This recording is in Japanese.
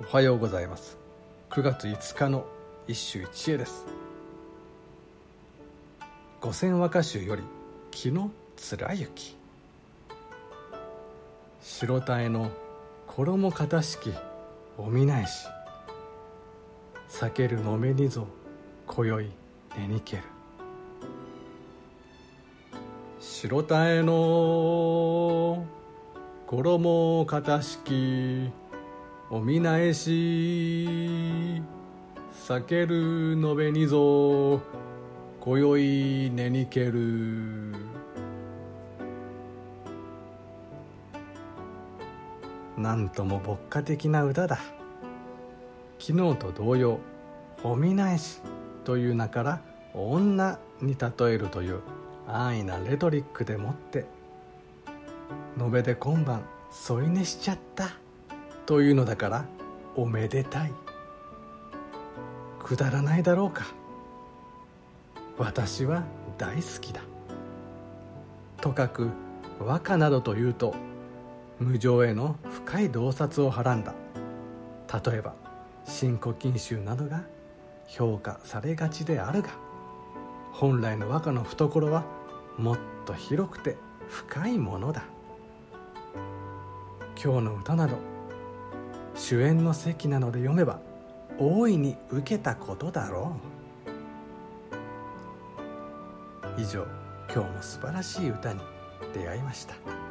おはようございます。9月5日の一首一会です。五千和歌集より「木の貫雪」白鯛の衣かしきお見ないし。避けるのめにぞ今宵寝にける。白鯛の衣かたしきお見ないし避けるのべにぞ今宵寝にける。なんとも牧歌的な歌だ。昨日と同様「お見ないし」という名から「女」に例えるという安易なレトリックでもって延べで今晩添い寝しちゃった。というのだからおめでたい。くだらないだろうか。私は大好きだ。とかく和歌などというと無常への深い洞察をはらんだ。例えば「新古今集」などが評価されがちであるが本来の和歌の懐はもっと広くて深いものだ。今日の歌など主演の席なので読めば大いに受けたことだろう。以上今日も素晴らしい歌に出会いました。